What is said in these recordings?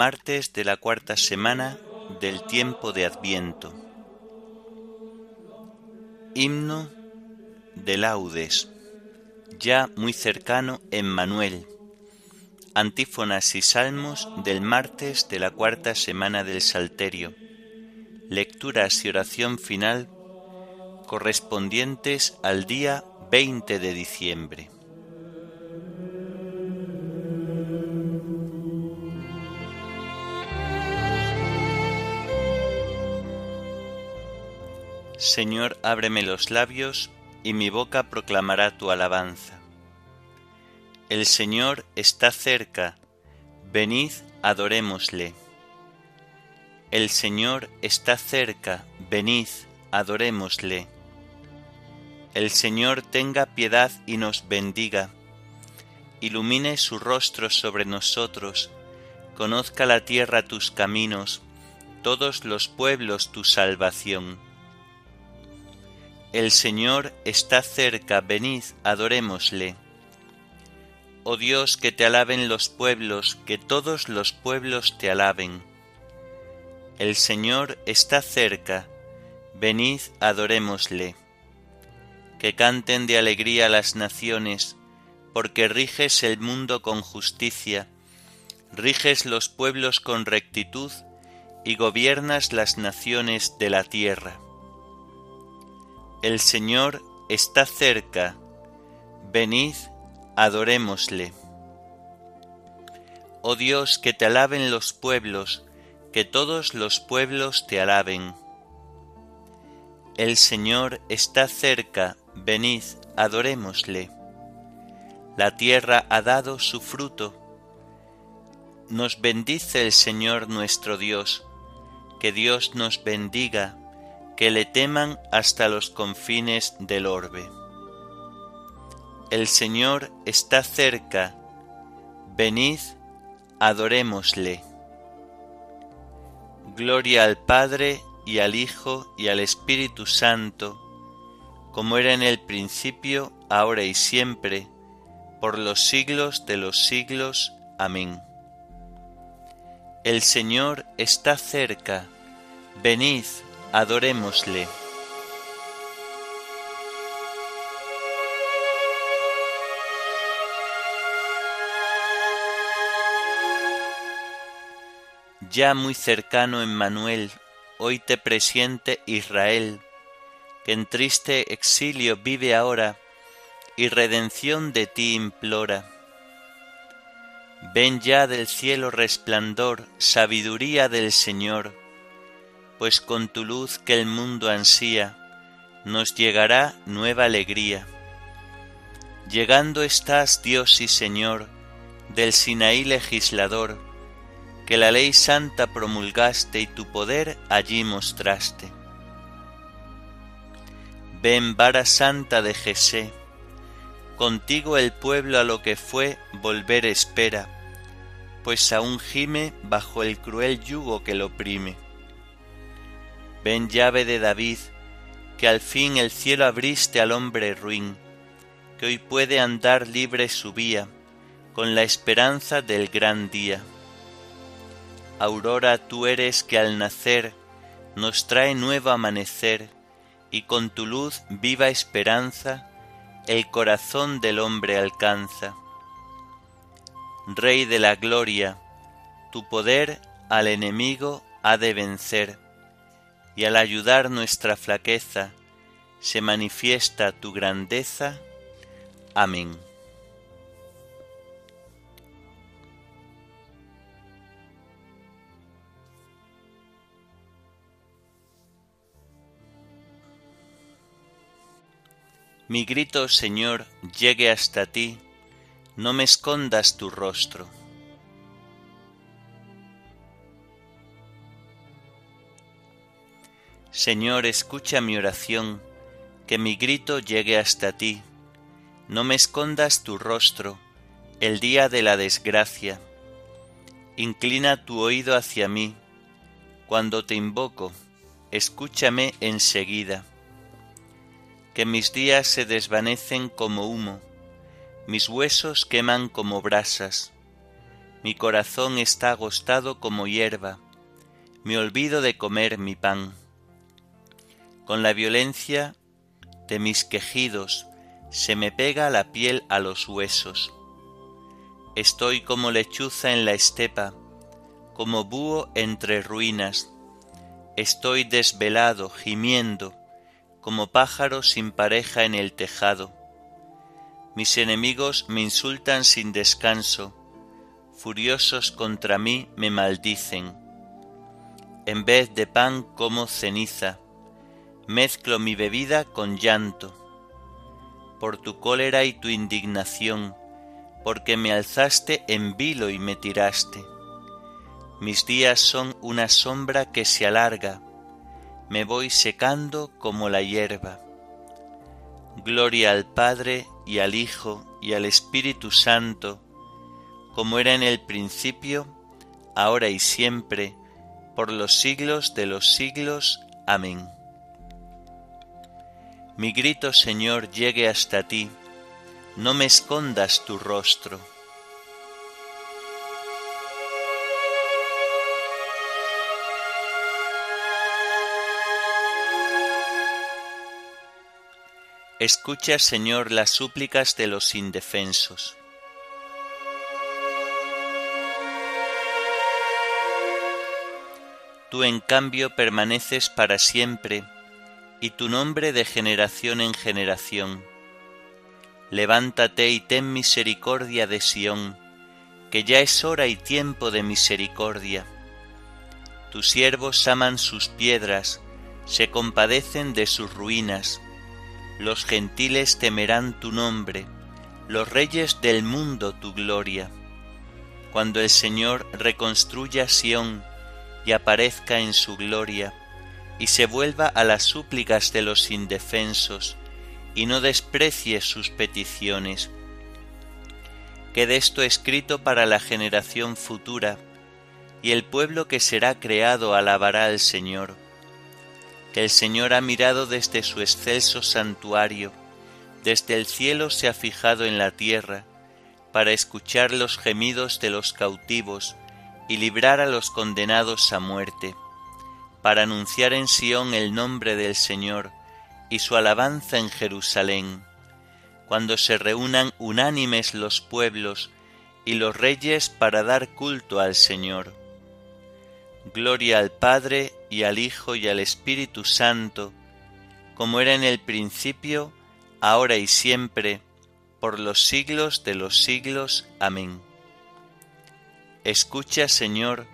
Martes de la cuarta semana del tiempo de Adviento. Himno de laudes, ya muy cercano en Manuel. Antífonas y salmos del martes de la cuarta semana del Salterio. Lecturas y oración final correspondientes al día 20 de diciembre. Señor, ábreme los labios, y mi boca proclamará tu alabanza. El Señor está cerca, venid, adorémosle. El Señor está cerca, venid, adorémosle. El Señor tenga piedad y nos bendiga, ilumine su rostro sobre nosotros, conozca la tierra tus caminos, todos los pueblos tu salvación el Señor está cerca, venid, adorémosle. Oh Dios, que te alaben los pueblos, que todos los pueblos te alaben. El Señor está cerca, venid, adorémosle. Que canten de alegría las naciones, porque riges el mundo con justicia, riges los pueblos con rectitud y gobiernas las naciones de la tierra. El Señor está cerca, venid, adorémosle. Oh Dios, que te alaben los pueblos, que todos los pueblos te alaben. El Señor está cerca, venid, adorémosle. La tierra ha dado su fruto. Nos bendice el Señor nuestro Dios, que Dios nos bendiga que le teman hasta los confines del orbe. El Señor está cerca, venid, adorémosle. Gloria al Padre y al Hijo y al Espíritu Santo, como era en el principio, ahora y siempre, por los siglos de los siglos. Amén. El Señor está cerca, venid, adorémosle. Ya muy cercano Emmanuel, hoy te presiente Israel, que en triste exilio vive ahora y redención de ti implora. Ven ya del cielo resplandor, sabiduría del Señor, pues con tu luz que el mundo ansía, nos llegará nueva alegría. Llegando estás, Dios y Señor, del Sinaí legislador, que la ley santa promulgaste y tu poder allí mostraste. Ven, vara santa de Jesé, contigo el pueblo a lo que fue volver espera, pues aún gime bajo el cruel yugo que lo oprime Ven llave de David, que al fin el cielo abriste al hombre ruin, que hoy puede andar libre su vía, con la esperanza del gran día. Aurora tú eres que al nacer nos trae nuevo amanecer, y con tu luz viva esperanza el corazón del hombre alcanza. Rey de la gloria, tu poder al enemigo ha de vencer y al ayudar nuestra flaqueza se manifiesta tu grandeza. Amén. Mi grito, Señor, llegue hasta ti, no me escondas tu rostro Señor, escucha mi oración, que mi grito llegue hasta ti, no me escondas tu rostro el día de la desgracia. Inclina tu oído hacia mí, cuando te invoco, escúchame enseguida. Que mis días se desvanecen como humo, mis huesos queman como brasas, mi corazón está agostado como hierba, me olvido de comer mi pan. Con la violencia de mis quejidos se me pega la piel a los huesos. Estoy como lechuza en la estepa, como búho entre ruinas. Estoy desvelado, gimiendo, como pájaro sin pareja en el tejado. Mis enemigos me insultan sin descanso, furiosos contra mí me maldicen. En vez de pan como ceniza, mezclo mi bebida con llanto. Por tu cólera y tu indignación, porque me alzaste en vilo y me tiraste. Mis días son una sombra que se alarga, me voy secando como la hierba. Gloria al Padre y al Hijo y al Espíritu Santo, como era en el principio, ahora y siempre, por los siglos de los siglos. Amén. Mi grito, Señor, llegue hasta ti no me escondas tu rostro. Escucha, Señor, las súplicas de los indefensos. Tú en cambio permaneces para siempre, y tu nombre de generación en generación levántate y ten misericordia de Sión, que ya es hora y tiempo de misericordia. Tus siervos aman sus piedras, se compadecen de sus ruinas. Los gentiles temerán tu nombre, los reyes del mundo tu gloria. Cuando el Señor reconstruya Sión y aparezca en su gloria, y se vuelva a las súplicas de los indefensos, y no desprecies sus peticiones. Quede esto escrito para la generación futura, y el pueblo que será creado alabará al Señor. Que el Señor ha mirado desde su excelso santuario, desde el cielo se ha fijado en la tierra, para escuchar los gemidos de los cautivos y librar a los condenados a muerte, para anunciar en Sión el nombre del Señor, y su alabanza en Jerusalén, cuando se reúnan unánimes los pueblos y los reyes para dar culto al Señor. Gloria al Padre y al Hijo y al Espíritu Santo, como era en el principio, ahora y siempre, por los siglos de los siglos. Amén. Escucha, Señor,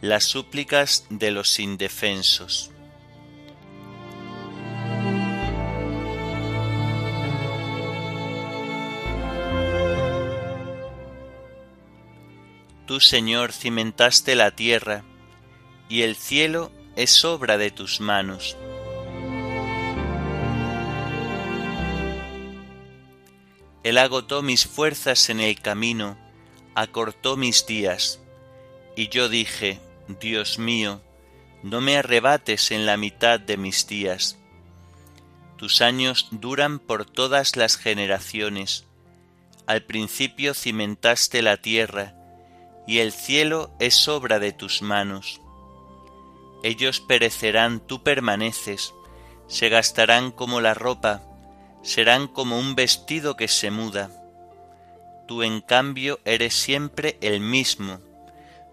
las súplicas de los indefensos. Tú, Señor, cimentaste la tierra, y el cielo es obra de tus manos. Él agotó mis fuerzas en el camino, acortó mis días, y yo dije, Dios mío, no me arrebates en la mitad de mis días. Tus años duran por todas las generaciones. Al principio cimentaste la tierra, y el cielo es obra de tus manos. Ellos perecerán, tú permaneces, se gastarán como la ropa, serán como un vestido que se muda. Tú en cambio eres siempre el mismo,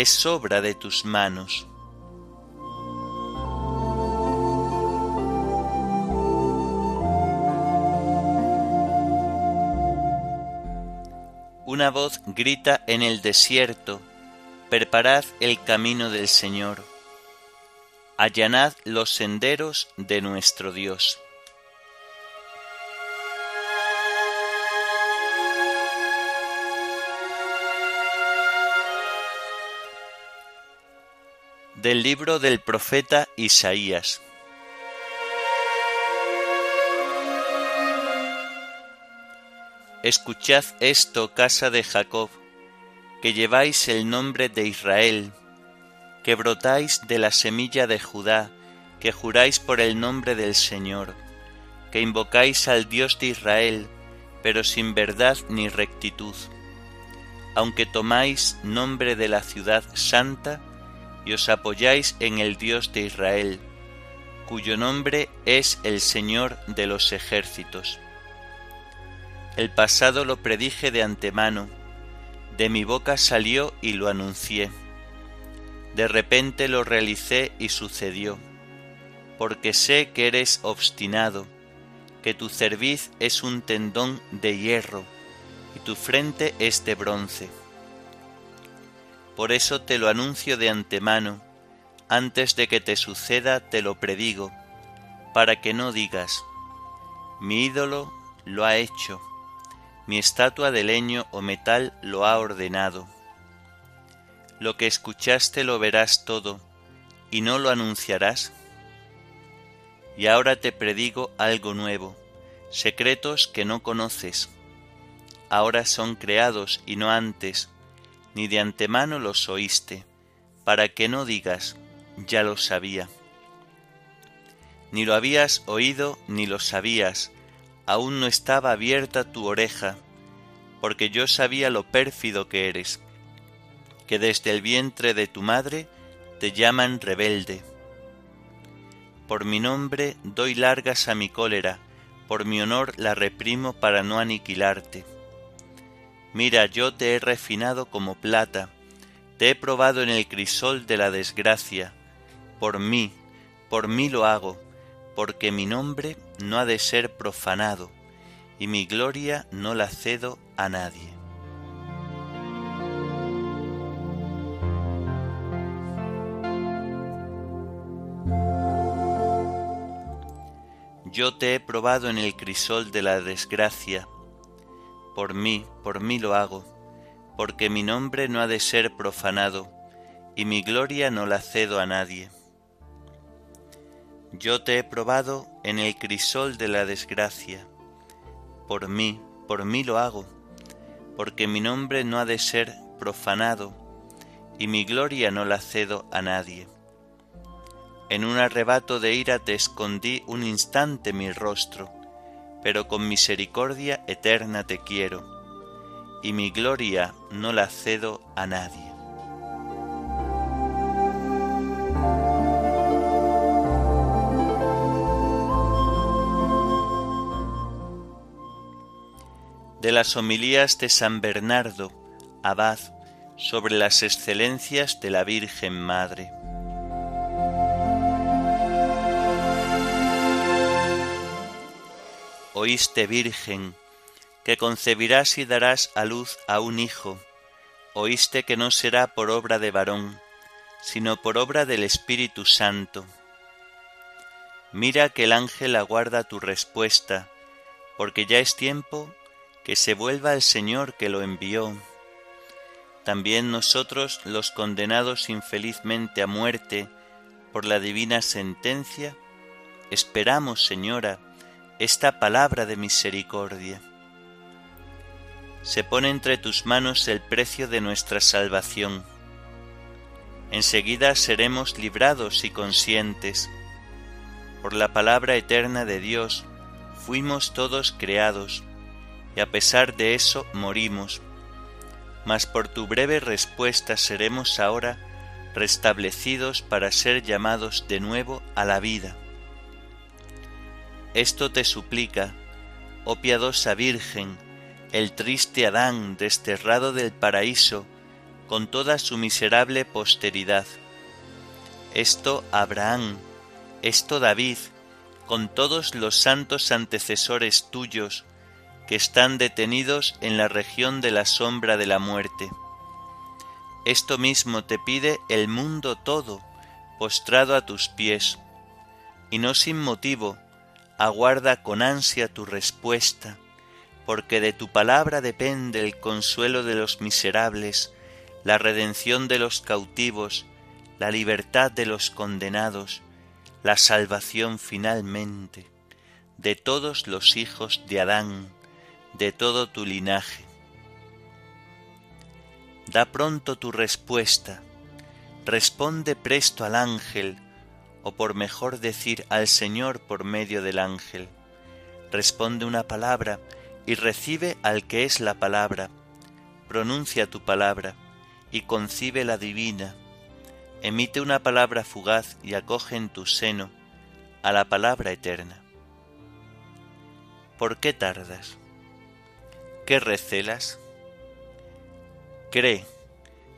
es obra de tus manos. Una voz grita en el desierto, preparad el camino del Señor, allanad los senderos de nuestro Dios. Del libro del profeta Isaías. Escuchad esto, casa de Jacob, que lleváis el nombre de Israel, que brotáis de la semilla de Judá, que juráis por el nombre del Señor, que invocáis al Dios de Israel, pero sin verdad ni rectitud. Aunque tomáis nombre de la ciudad santa y os apoyáis en el Dios de Israel, cuyo nombre es el Señor de los ejércitos el pasado lo predije de antemano, de mi boca salió y lo anuncié. De repente lo realicé y sucedió, porque sé que eres obstinado, que tu cerviz es un tendón de hierro y tu frente es de bronce. Por eso te lo anuncio de antemano, antes de que te suceda te lo predigo, para que no digas, mi ídolo lo ha hecho mi estatua de leño o metal lo ha ordenado. Lo que escuchaste lo verás todo, y no lo anunciarás. Y ahora te predigo algo nuevo, secretos que no conoces. Ahora son creados y no antes, ni de antemano los oíste, para que no digas, ya lo sabía. Ni lo habías oído ni lo sabías, aún no estaba abierta tu oreja, porque yo sabía lo pérfido que eres, que desde el vientre de tu madre te llaman rebelde. Por mi nombre doy largas a mi cólera, por mi honor la reprimo para no aniquilarte. Mira, yo te he refinado como plata, te he probado en el crisol de la desgracia, por mí, por mí lo hago, porque mi nombre no ha de ser profanado, y mi gloria no la cedo a nadie. Yo te he probado en el crisol de la desgracia, por mí, por mí lo hago, porque mi nombre no ha de ser profanado, y mi gloria no la cedo a nadie. Yo te he probado en el crisol de la desgracia. Por mí, por mí lo hago, porque mi nombre no ha de ser profanado, y mi gloria no la cedo a nadie. En un arrebato de ira te escondí un instante mi rostro, pero con misericordia eterna te quiero, y mi gloria no la cedo a nadie. de las homilías de San Bernardo, abad, sobre las excelencias de la Virgen Madre. Oíste, Virgen, que concebirás y darás a luz a un hijo. Oíste que no será por obra de varón, sino por obra del Espíritu Santo. Mira que el ángel aguarda tu respuesta, porque ya es tiempo que se vuelva el Señor que lo envió. También nosotros, los condenados infelizmente a muerte por la divina sentencia, esperamos, Señora, esta palabra de misericordia. Se pone entre tus manos el precio de nuestra salvación. Enseguida seremos librados y conscientes. Por la palabra eterna de Dios fuimos todos creados y a pesar de eso morimos. Mas por tu breve respuesta seremos ahora restablecidos para ser llamados de nuevo a la vida. Esto te suplica, oh piadosa Virgen, el triste Adán desterrado del paraíso con toda su miserable posteridad. Esto Abraham, esto David, con todos los santos antecesores tuyos, que están detenidos en la región de la sombra de la muerte. Esto mismo te pide el mundo todo, postrado a tus pies, y no sin motivo, aguarda con ansia tu respuesta, porque de tu palabra depende el consuelo de los miserables, la redención de los cautivos, la libertad de los condenados, la salvación finalmente de todos los hijos de Adán, de todo tu linaje. Da pronto tu respuesta, responde presto al ángel, o por mejor decir al Señor por medio del ángel. Responde una palabra y recibe al que es la palabra. Pronuncia tu palabra y concibe la divina. Emite una palabra fugaz y acoge en tu seno a la palabra eterna. ¿Por qué tardas? ¿Qué recelas? Cree,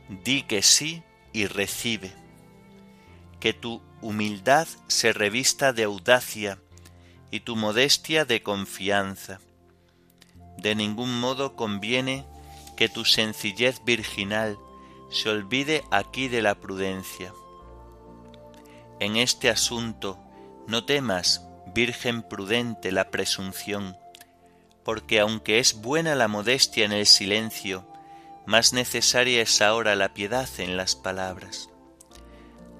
di que sí y recibe. Que tu humildad se revista de audacia y tu modestia de confianza. De ningún modo conviene que tu sencillez virginal se olvide aquí de la prudencia. En este asunto no temas, Virgen prudente, la presunción, porque aunque es buena la modestia en el silencio, más necesaria es ahora la piedad en las palabras.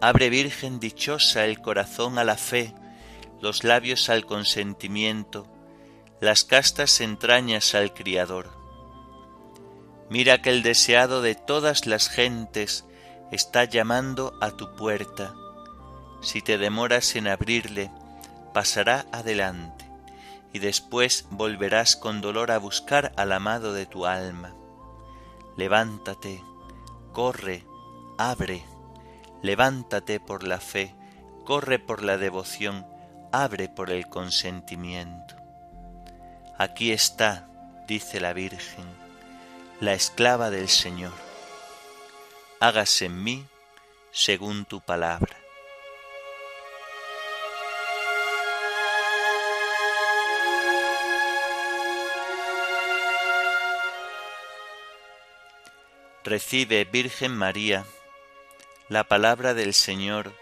Abre Virgen dichosa el corazón a la fe, los labios al consentimiento, las castas entrañas al Criador. Mira que el deseado de todas las gentes está llamando a tu puerta. Si te demoras en abrirle, pasará adelante, y después volverás con dolor a buscar al amado de tu alma. Levántate, corre, abre levántate por la fe, corre por la devoción, abre por el consentimiento. Aquí está, dice la Virgen, la esclava del Señor. Hágase en mí según tu palabra. Recibe, Virgen María, la palabra del Señor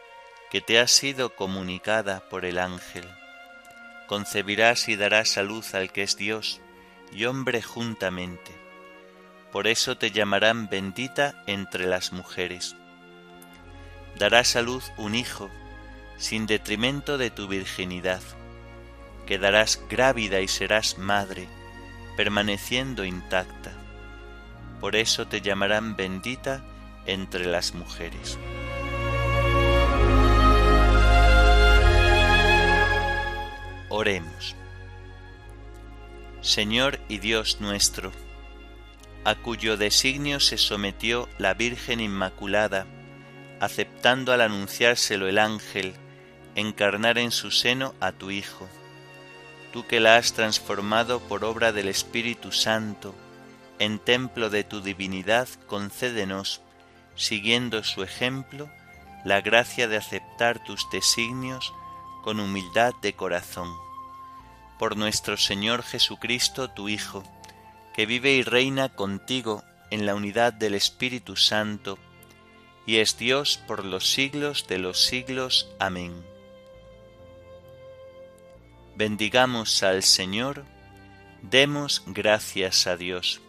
que te ha sido comunicada por el ángel. Concebirás y darás a luz al que es Dios y hombre juntamente. Por eso te llamarán bendita entre las mujeres. Darás a luz un hijo, sin detrimento de tu virginidad. Quedarás grávida y serás madre, permaneciendo intacta. Por eso te llamarán bendita entre las mujeres. Oremos. Señor y Dios nuestro, a cuyo designio se sometió la Virgen Inmaculada, aceptando al anunciárselo el ángel, encarnar en su seno a tu Hijo, tú que la has transformado por obra del Espíritu Santo, en templo de tu divinidad, concédenos siguiendo su ejemplo, la gracia de aceptar tus designios con humildad de corazón. Por nuestro Señor Jesucristo, tu Hijo, que vive y reina contigo en la unidad del Espíritu Santo, y es Dios por los siglos de los siglos. Amén. Bendigamos al Señor, demos gracias a Dios.